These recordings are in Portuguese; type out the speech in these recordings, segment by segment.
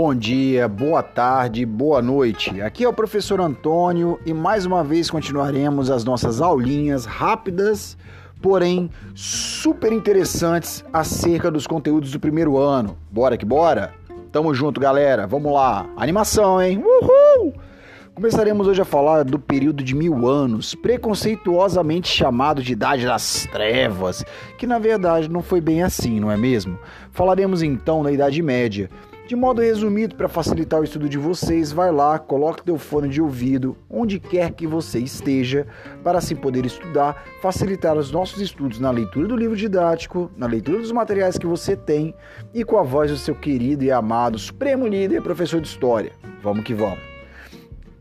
Bom dia, boa tarde, boa noite. Aqui é o professor Antônio e mais uma vez continuaremos as nossas aulinhas rápidas, porém super interessantes acerca dos conteúdos do primeiro ano. Bora que bora? Tamo junto, galera. Vamos lá. Animação, hein? Uhul! Começaremos hoje a falar do período de mil anos, preconceituosamente chamado de Idade das Trevas, que na verdade não foi bem assim, não é mesmo? Falaremos então da Idade Média. De modo resumido, para facilitar o estudo de vocês, vai lá, coloque teu fone de ouvido onde quer que você esteja, para assim poder estudar, facilitar os nossos estudos na leitura do livro didático, na leitura dos materiais que você tem e com a voz do seu querido e amado Supremo Líder, professor de História. Vamos que vamos!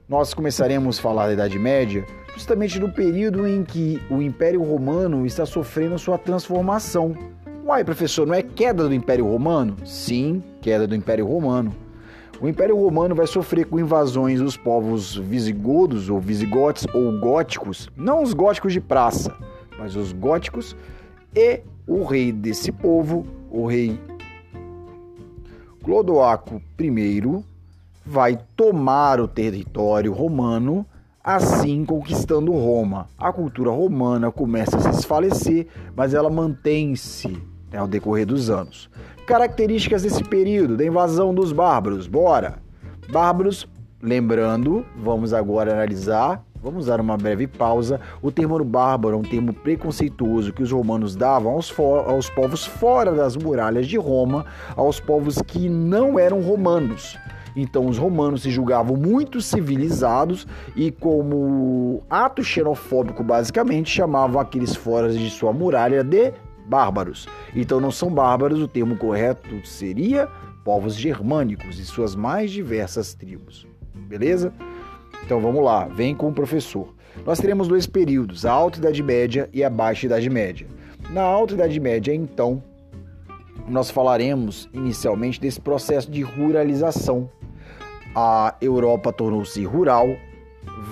Nós começaremos a falar da Idade Média justamente no período em que o Império Romano está sofrendo sua transformação Uai, professor, não é queda do Império Romano? Sim, queda do Império Romano. O Império Romano vai sofrer com invasões dos povos visigodos ou visigotes ou góticos, não os góticos de praça, mas os góticos, e o rei desse povo, o rei Clodoaco I, vai tomar o território romano, assim conquistando Roma. A cultura romana começa a se desfalecer, mas ela mantém-se né, ao decorrer dos anos. Características desse período da invasão dos bárbaros. Bora! Bárbaros, lembrando, vamos agora analisar, vamos dar uma breve pausa. O termo bárbaro é um termo preconceituoso que os romanos davam aos, aos povos fora das muralhas de Roma, aos povos que não eram romanos. Então os romanos se julgavam muito civilizados e como ato xenofóbico basicamente chamavam aqueles fora de sua muralha de bárbaros. Então não são bárbaros, o termo correto seria povos germânicos e suas mais diversas tribos. Beleza? Então vamos lá, vem com o professor. Nós teremos dois períodos, a Alta Idade Média e a Baixa Idade Média. Na Alta Idade Média, então, nós falaremos inicialmente desse processo de ruralização. A Europa tornou-se rural,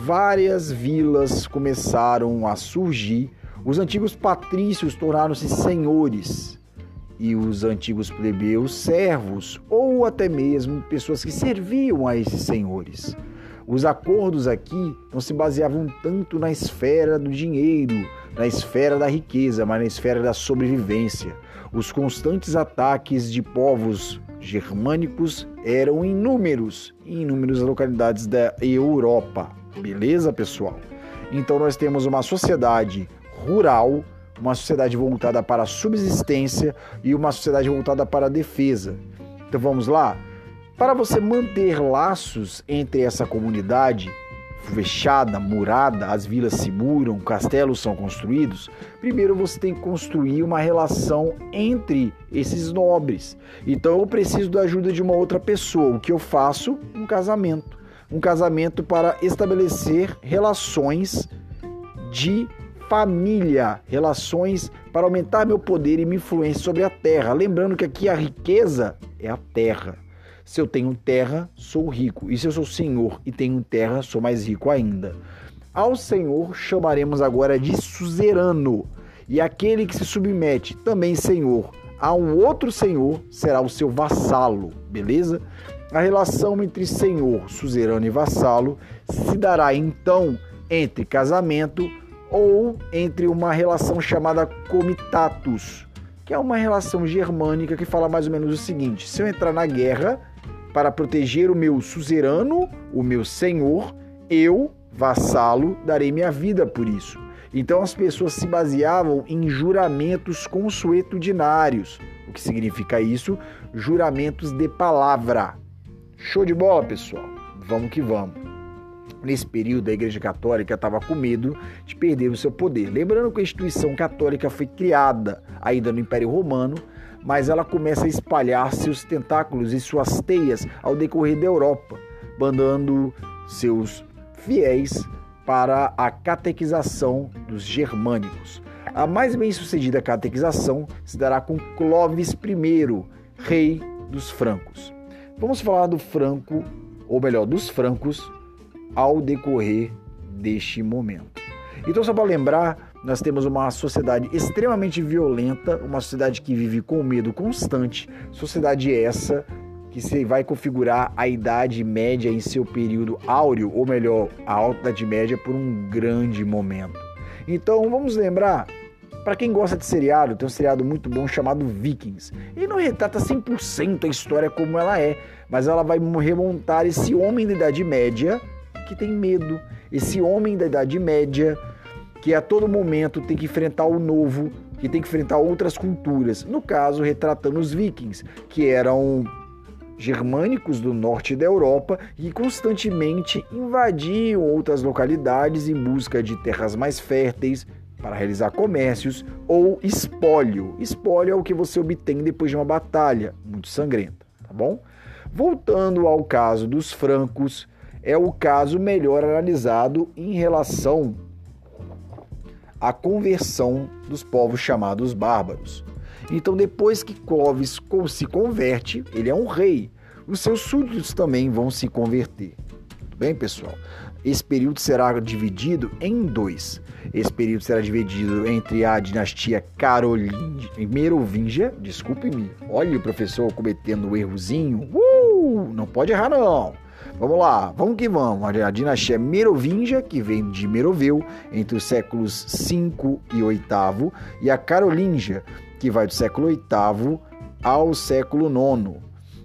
várias vilas começaram a surgir os antigos patrícios tornaram-se senhores e os antigos plebeus servos ou até mesmo pessoas que serviam a esses senhores. Os acordos aqui não se baseavam tanto na esfera do dinheiro, na esfera da riqueza, mas na esfera da sobrevivência. Os constantes ataques de povos germânicos eram inúmeros em inúmeras localidades da Europa. Beleza, pessoal? Então nós temos uma sociedade rural, uma sociedade voltada para a subsistência e uma sociedade voltada para a defesa. Então vamos lá? Para você manter laços entre essa comunidade fechada, murada, as vilas se muram, castelos são construídos, primeiro você tem que construir uma relação entre esses nobres. Então eu preciso da ajuda de uma outra pessoa. O que eu faço? Um casamento. Um casamento para estabelecer relações de família, relações para aumentar meu poder e minha influência sobre a terra. Lembrando que aqui a riqueza é a terra. Se eu tenho terra, sou rico. E se eu sou senhor e tenho terra, sou mais rico ainda. Ao senhor chamaremos agora de suzerano. E aquele que se submete, também senhor, a um outro senhor, será o seu vassalo, beleza? A relação entre senhor, suzerano e vassalo se dará então entre casamento, ou entre uma relação chamada comitatus, que é uma relação germânica que fala mais ou menos o seguinte: se eu entrar na guerra para proteger o meu suzerano, o meu senhor, eu, vassalo, darei minha vida por isso. Então as pessoas se baseavam em juramentos consuetudinários. O que significa isso? Juramentos de palavra. Show de bola, pessoal? Vamos que vamos. Nesse período, a Igreja Católica estava com medo de perder o seu poder. Lembrando que a instituição católica foi criada ainda no Império Romano, mas ela começa a espalhar seus tentáculos e suas teias ao decorrer da Europa, mandando seus fiéis para a catequização dos germânicos. A mais bem-sucedida catequização se dará com Clovis I, rei dos francos. Vamos falar do franco, ou melhor, dos francos, ao decorrer deste momento. Então, só para lembrar, nós temos uma sociedade extremamente violenta, uma sociedade que vive com medo constante, sociedade essa que vai configurar a Idade Média em seu período áureo, ou melhor, a Alta Idade Média por um grande momento. Então vamos lembrar, para quem gosta de seriado, tem um seriado muito bom chamado Vikings. Ele não retrata 100% a história como ela é, mas ela vai remontar esse homem da Idade Média que tem medo, esse homem da Idade Média que a todo momento tem que enfrentar o novo, que tem que enfrentar outras culturas. No caso, retratando os vikings, que eram germânicos do norte da Europa e constantemente invadiam outras localidades em busca de terras mais férteis para realizar comércios ou espólio. Espólio é o que você obtém depois de uma batalha muito sangrenta, tá bom? Voltando ao caso dos francos, é o caso melhor analisado em relação a conversão dos povos chamados bárbaros. Então, depois que Clovis se converte, ele é um rei. Os seus súditos também vão se converter. Tudo bem, pessoal? Esse período será dividido em dois. Esse período será dividido entre a dinastia Carolingia, Merovingia, desculpe-me, olha o professor cometendo um errozinho, uh, não pode errar não. Vamos lá, vamos que vamos. A dinastia Merovingia, que vem de Meroveu, entre os séculos 5 e 8, e a Carolíngia, que vai do século 8 ao século 9.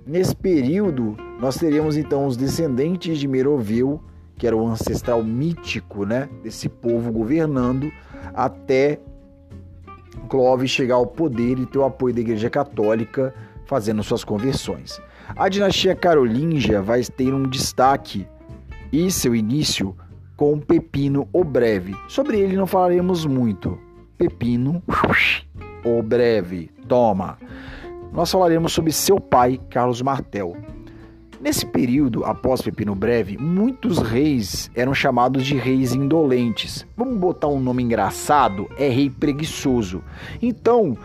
Nesse período, nós teríamos então os descendentes de Meroveu, que era o ancestral mítico né, desse povo governando, até Clovis chegar ao poder e ter o apoio da Igreja Católica fazendo suas conversões. A dinastia carolíngia vai ter um destaque e seu início com Pepino o Breve. Sobre ele não falaremos muito. Pepino o Breve. Toma. Nós falaremos sobre seu pai, Carlos Martel. Nesse período, após Pepino Breve, muitos reis eram chamados de reis indolentes. Vamos botar um nome engraçado? É rei preguiçoso. Então,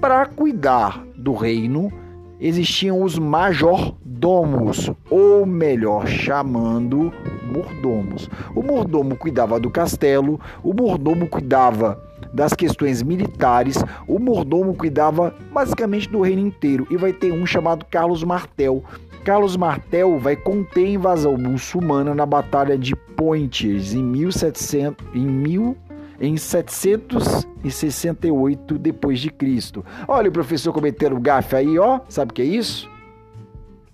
para cuidar do reino, existiam os majordomos, ou melhor, chamando mordomos. O mordomo cuidava do castelo, o mordomo cuidava das questões militares, o mordomo cuidava basicamente do reino inteiro. E vai ter um chamado Carlos Martel. Carlos Martel vai conter a invasão muçulmana na Batalha de Poitiers em 1700, em 1000 em 768 depois de Cristo. Olha o professor cometendo gafe aí, ó. Sabe o que é isso?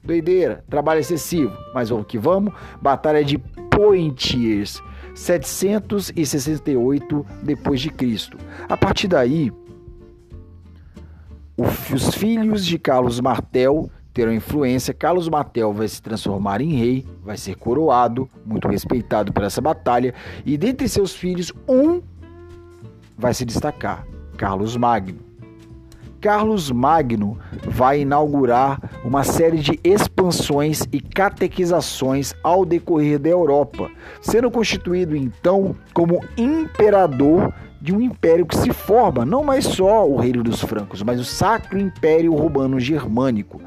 Doideira, trabalho excessivo. Mas vamos que vamos. Batalha de Poitiers, 768 depois de Cristo. A partir daí, os filhos de Carlos Martel terão influência. Carlos Martel vai se transformar em rei, vai ser coroado, muito respeitado por essa batalha, e dentre seus filhos, um vai se destacar Carlos Magno. Carlos Magno vai inaugurar uma série de expansões e catequizações ao decorrer da Europa, sendo constituído então como imperador de um império que se forma, não mais só o reino dos francos, mas o Sacro Império Romano Germânico.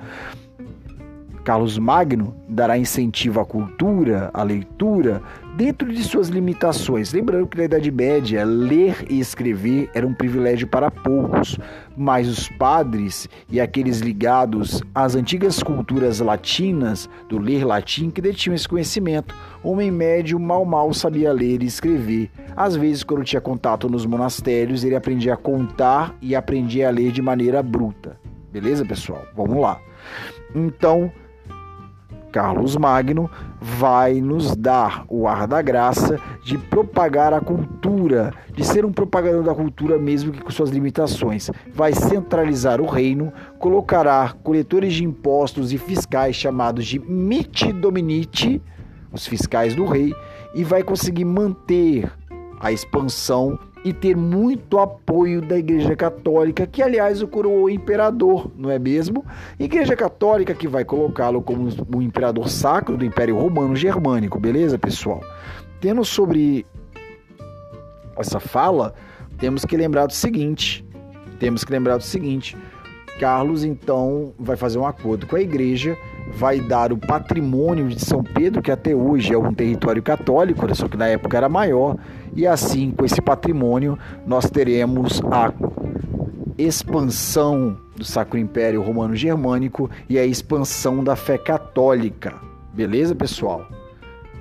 Carlos Magno dará incentivo à cultura, à leitura, dentro de suas limitações. Lembrando que na Idade Média, ler e escrever era um privilégio para poucos, mas os padres e aqueles ligados às antigas culturas latinas, do ler latim, que detinham esse conhecimento. Homem médio mal mal sabia ler e escrever. Às vezes, quando tinha contato nos monastérios, ele aprendia a contar e aprendia a ler de maneira bruta. Beleza, pessoal? Vamos lá. Então, Carlos Magno vai nos dar o ar da graça de propagar a cultura, de ser um propagador da cultura mesmo que com suas limitações. Vai centralizar o reino, colocará coletores de impostos e fiscais chamados de mitidominiti, os fiscais do rei, e vai conseguir manter a expansão e ter muito apoio da Igreja Católica, que aliás o coroou imperador, não é mesmo? Igreja Católica que vai colocá-lo como o imperador sacro do Império Romano Germânico, beleza, pessoal? Tendo sobre essa fala, temos que lembrar do seguinte, temos que lembrar do seguinte, Carlos então vai fazer um acordo com a igreja, vai dar o patrimônio de São Pedro, que até hoje é um território católico, só que na época era maior, e assim, com esse patrimônio, nós teremos a expansão do Sacro Império Romano Germânico e a expansão da fé católica. Beleza, pessoal?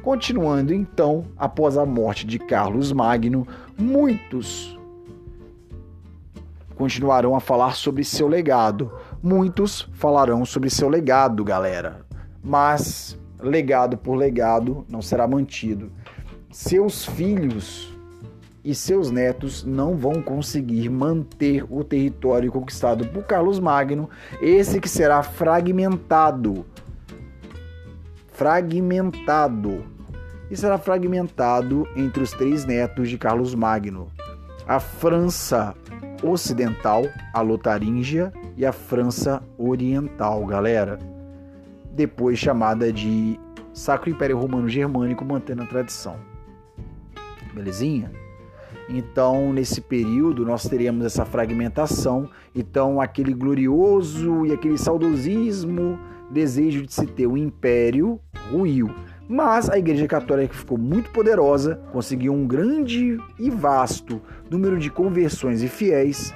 Continuando então, após a morte de Carlos Magno, muitos continuarão a falar sobre seu legado. Muitos falarão sobre seu legado, galera. Mas legado por legado não será mantido. Seus filhos e seus netos não vão conseguir manter o território conquistado por Carlos Magno, esse que será fragmentado. Fragmentado. E será fragmentado entre os três netos de Carlos Magno: a França Ocidental, a Lotaríngia e a França Oriental, galera. Depois chamada de Sacro Império Romano Germânico, mantendo a tradição. Belezinha? Então, nesse período, nós teremos essa fragmentação. Então, aquele glorioso e aquele saudosismo, desejo de se ter um império, ruiu. Mas a Igreja Católica ficou muito poderosa, conseguiu um grande e vasto número de conversões e fiéis,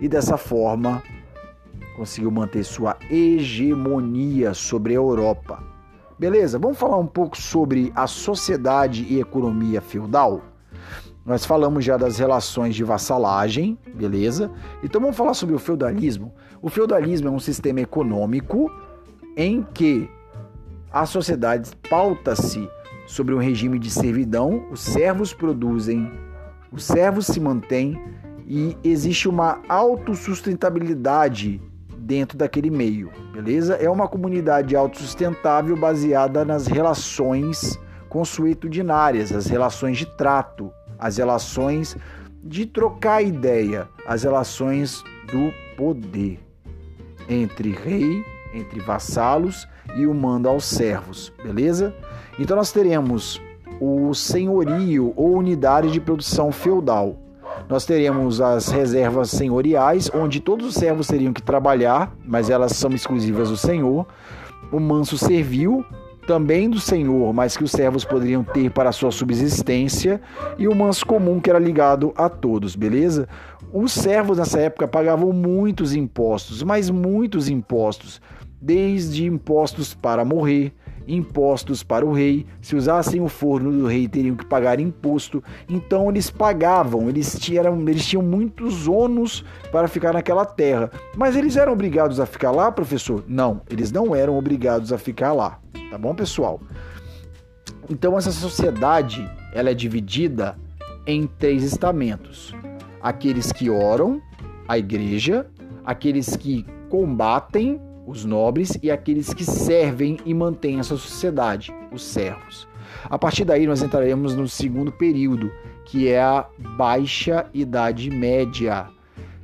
e dessa forma conseguiu manter sua hegemonia sobre a Europa. Beleza? Vamos falar um pouco sobre a sociedade e economia feudal? Nós falamos já das relações de vassalagem, beleza? Então vamos falar sobre o feudalismo. O feudalismo é um sistema econômico em que a sociedade pauta-se sobre um regime de servidão, os servos produzem, os servos se mantêm e existe uma autossustentabilidade dentro daquele meio, beleza? É uma comunidade autossustentável baseada nas relações consuetudinárias, as relações de trato, as relações de trocar ideia, as relações do poder entre rei, entre vassalos e o mando aos servos, beleza? Então nós teremos o senhorio ou unidade de produção feudal. Nós teremos as reservas senhoriais, onde todos os servos teriam que trabalhar, mas elas são exclusivas do senhor. O manso servil, também do Senhor, mas que os servos poderiam ter para sua subsistência, e o manso comum, que era ligado a todos, beleza? Os servos nessa época pagavam muitos impostos, mas muitos impostos, desde impostos para morrer, impostos para o rei. Se usassem o forno do rei, teriam que pagar imposto. Então eles pagavam, eles tinham, eles tinham muitos ônus para ficar naquela terra. Mas eles eram obrigados a ficar lá, professor? Não, eles não eram obrigados a ficar lá. Tá bom, pessoal? Então essa sociedade, ela é dividida em três estamentos. Aqueles que oram, a igreja, aqueles que combatem os nobres e aqueles que servem e mantêm essa sociedade, os servos. A partir daí nós entraremos no segundo período, que é a Baixa Idade Média.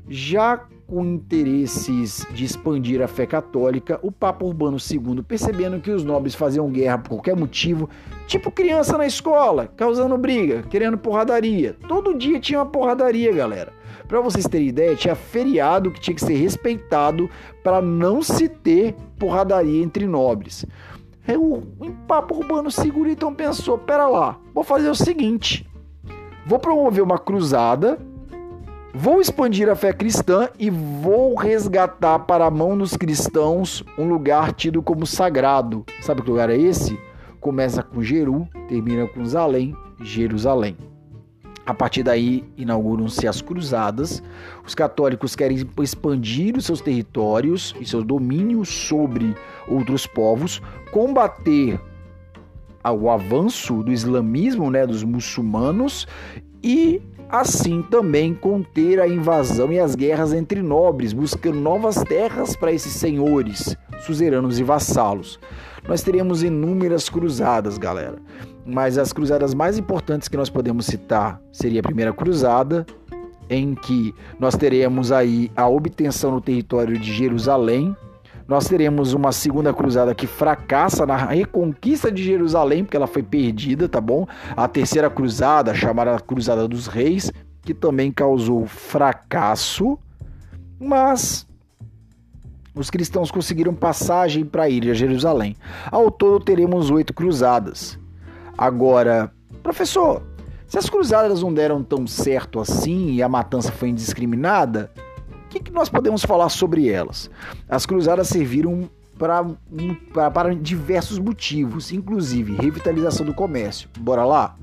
Já com interesses de expandir a fé católica, o Papa Urbano II, percebendo que os nobres faziam guerra por qualquer motivo, tipo criança na escola, causando briga, querendo porradaria. Todo dia tinha uma porradaria, galera. Para vocês terem ideia, tinha feriado que tinha que ser respeitado para não se ter porradaria entre nobres. O Papa Urbano II então pensou: pera lá, vou fazer o seguinte, vou promover uma cruzada Vou expandir a fé cristã e vou resgatar para a mão dos cristãos um lugar tido como sagrado. Sabe que lugar é esse? Começa com Jeru, termina com Zalém, Jerusalém. A partir daí inauguram-se as cruzadas. Os católicos querem expandir os seus territórios e seus domínios sobre outros povos, combater o avanço do islamismo, né, dos muçulmanos e assim também conter a invasão e as guerras entre nobres, buscando novas terras para esses senhores, suzeranos e vassalos. Nós teremos inúmeras cruzadas, galera, mas as cruzadas mais importantes que nós podemos citar seria a primeira cruzada, em que nós teremos aí a obtenção no território de Jerusalém, nós teremos uma segunda cruzada que fracassa na reconquista de Jerusalém, porque ela foi perdida, tá bom? A terceira cruzada, chamada Cruzada dos Reis, que também causou fracasso, mas os cristãos conseguiram passagem para ir a Jerusalém. Ao todo teremos oito cruzadas. Agora, professor, se as cruzadas não deram tão certo assim e a matança foi indiscriminada, o que, que nós podemos falar sobre elas? As cruzadas serviram para, diversos motivos, inclusive revitalização do comércio. Bora lá?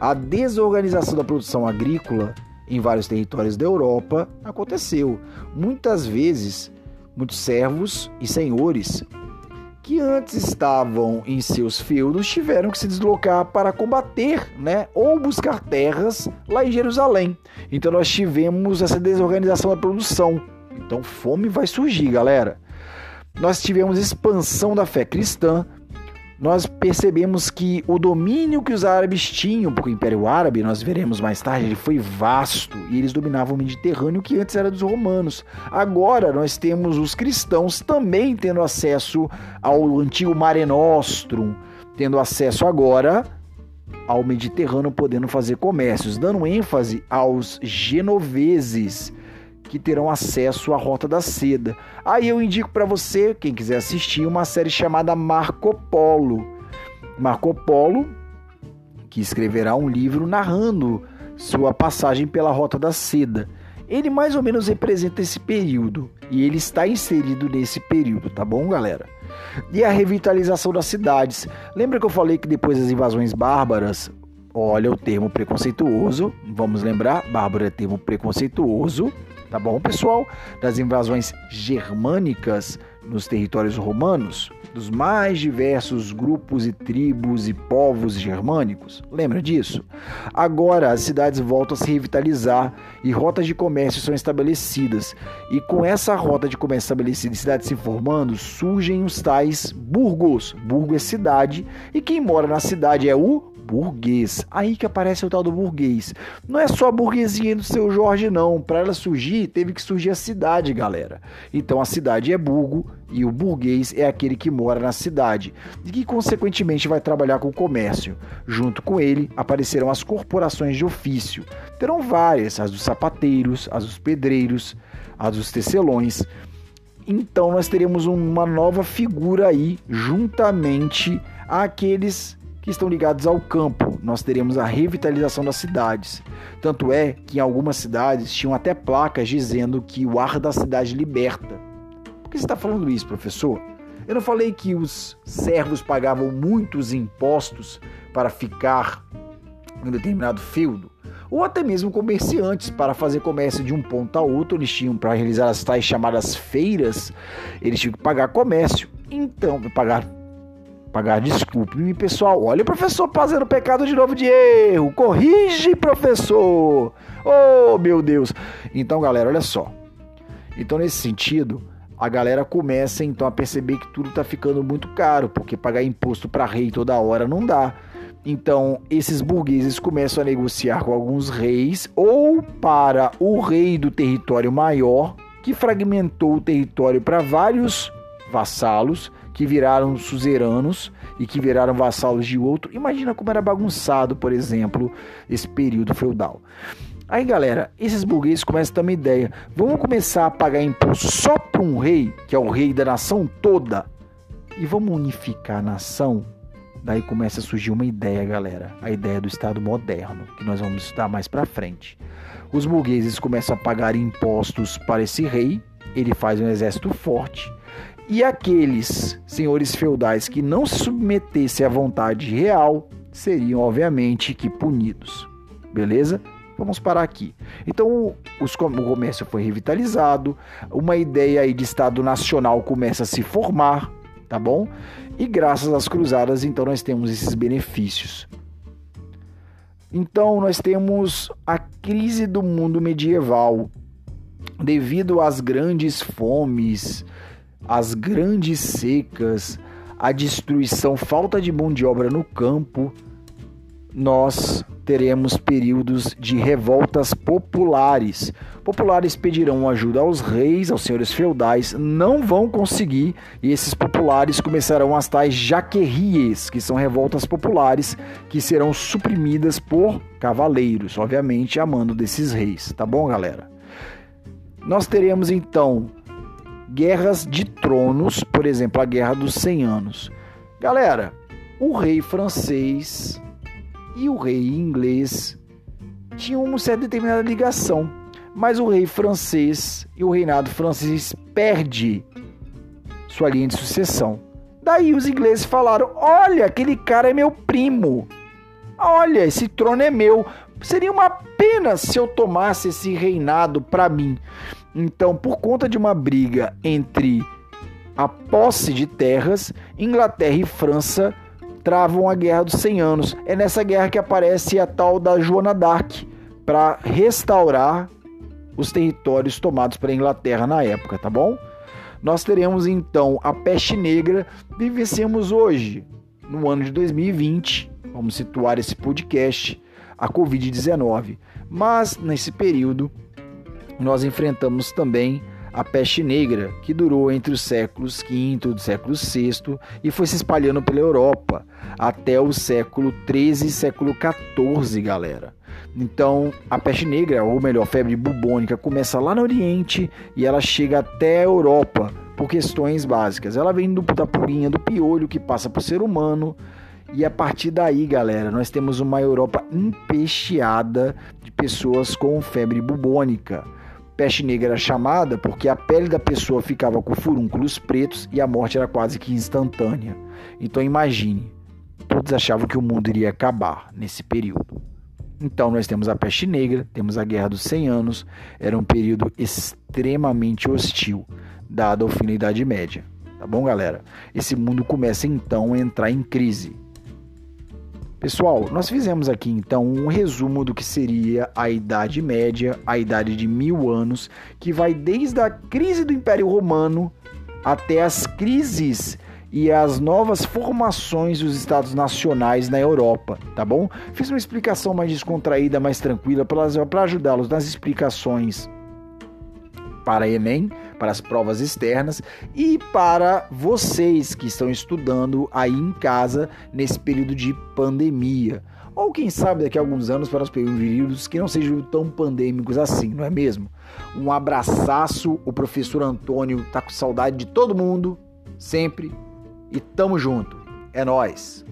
A desorganização da produção agrícola em vários territórios da Europa aconteceu. Muitas vezes, muitos servos e senhores que antes estavam em seus feudos tiveram que se deslocar para combater, né, ou buscar terras lá em Jerusalém. Então nós tivemos essa desorganização da produção. Então fome vai surgir, galera. Nós tivemos expansão da fé cristã, nós percebemos que o domínio que os árabes tinham, porque o Império Árabe, nós veremos mais tarde, ele foi vasto e eles dominavam o Mediterrâneo, que antes era dos romanos. Agora nós temos os cristãos também tendo acesso ao antigo Mare Nostrum, tendo acesso agora ao Mediterrâneo, podendo fazer comércios, dando ênfase aos genoveses que terão acesso à Rota da Seda. Aí eu indico para você, quem quiser assistir, uma série chamada Marco Polo. Marco Polo, que escreverá um livro narrando sua passagem pela Rota da Seda. Ele mais ou menos representa esse período e ele está inserido nesse período, tá bom, galera? E a revitalização das cidades. Lembra que eu falei que depois das invasões bárbaras, olha o termo preconceituoso, vamos lembrar, bárbaro é termo preconceituoso, tá bom, pessoal? Das invasões germânicas nos territórios romanos, dos mais diversos grupos e tribos e povos germânicos. Lembra disso? Agora as cidades voltam a se revitalizar e rotas de comércio são estabelecidas. E com essa rota de comércio estabelecida e cidades se formando, surgem os tais burgos. Burgo é cidade e quem mora na cidade é o burguês. Aí que aparece o tal do burguês. Não é só a burguesia do seu Jorge, não. Para ela surgir, teve que surgir a cidade, galera. Então a cidade é burgo e o burguês é aquele que mora na cidade e que, consequentemente, vai trabalhar com o comércio. Junto com ele aparecerão as corporações de ofício. Terão várias: as dos sapateiros, as dos pedreiros, as dos tecelões. Então nós teremos uma nova figura aí, juntamente àqueles que estão ligados ao campo. Nós teremos a revitalização das cidades. Tanto é que em algumas cidades tinham até placas dizendo que o ar da cidade liberta. Por que você está falando isso, professor? Eu não falei que os servos pagavam muitos impostos para ficar em um determinado feudo? Ou até mesmo comerciantes para fazer comércio de um ponto a outro, eles tinham para realizar as tais chamadas feiras, eles tinham que pagar comércio. Então, pagar pagar desculpe-me, pessoal. Olha o professor fazendo pecado de novo de erro. Corrige, professor. Oh, meu Deus. Então, galera, olha só. Então, nesse sentido, a galera começa então a perceber que tudo está ficando muito caro, porque pagar imposto para rei toda hora não dá. Então, esses burgueses começam a negociar com alguns reis ou para o rei do território maior, que fragmentou o território para vários vassalos que viraram suzeranos e que viraram vassalos de outro. Imagina como era bagunçado, por exemplo, esse período feudal. Aí, galera, esses burgueses começam a ter uma ideia. Vamos começar a pagar imposto só para um rei, que é o rei da nação toda, e vamos unificar a nação. Daí começa a surgir uma ideia, galera, a ideia do Estado moderno, que nós vamos estudar mais para frente. Os burgueses começam a pagar impostos para esse rei, ele faz um exército forte e aqueles senhores feudais que não se submetessem à vontade real seriam, obviamente, que punidos. Beleza? Vamos parar aqui. Então, os, o comércio foi revitalizado, uma ideia aí de Estado Nacional começa a se formar, tá bom? E graças às cruzadas, então, nós temos esses benefícios. Então, nós temos a crise do mundo medieval, devido às grandes fomes, as grandes secas, a destruição, falta de mão de obra no campo, nós teremos períodos de revoltas populares. Populares pedirão ajuda aos reis, aos senhores feudais, não vão conseguir, e esses populares começarão as tais jaquerries, que são revoltas populares que serão suprimidas por cavaleiros, obviamente amando desses reis, tá bom, galera? Nós teremos então guerras de tronos, por exemplo, a Guerra dos 100 Anos. Galera, o rei francês e o rei inglês tinham uma certa determinada ligação. mas o rei francês e o reinado francês perde sua linha de sucessão. Daí os ingleses falaram: Olha, aquele cara é meu primo. Olha, esse trono é meu. Seria uma pena se eu tomasse esse reinado para mim. Então, por conta de uma briga entre a posse de terras, Inglaterra e França travam a Guerra dos 100 Anos. É nessa guerra que aparece a tal da Joana d'Arc para restaurar os territórios tomados pela Inglaterra na época, tá bom? Nós teremos então a peste negra, vivenciamos hoje, no ano de 2020, vamos situar esse podcast, a Covid-19. Mas nesse período nós enfrentamos também a peste negra, que durou entre os séculos V e século VI e foi se espalhando pela Europa até o século XIII e século XIV, galera. Então, a peste negra, ou melhor, febre bubônica, começa lá no Oriente e ela chega até a Europa por questões básicas. Ela vem do, da purinha do piolho que passa para o ser humano. E a partir daí, galera, nós temos uma Europa empesteada de pessoas com febre bubônica. Peste negra era chamada porque a pele da pessoa ficava com furúnculos pretos e a morte era quase que instantânea. Então imagine, todos achavam que o mundo iria acabar nesse período. Então nós temos a peste negra, temos a Guerra dos 100 Anos, era um período extremamente hostil, dado ao fim da Idade Média. Tá bom, galera? Esse mundo começa então a entrar em crise. Pessoal, nós fizemos aqui então um resumo do que seria a Idade Média, a idade de mil anos, que vai desde a crise do Império Romano até as crises e as novas formações dos estados nacionais na Europa, tá bom? Fiz uma explicação mais descontraída, mais tranquila, para ajudá-los nas explicações para Enem, para as provas externas e para vocês que estão estudando aí em casa nesse período de pandemia. Ou quem sabe daqui a alguns anos para os períodos que não sejam tão pandêmicos assim, não é mesmo? Um abraçaço, o professor Antônio tá com saudade de todo mundo, sempre e tamo junto. É nós.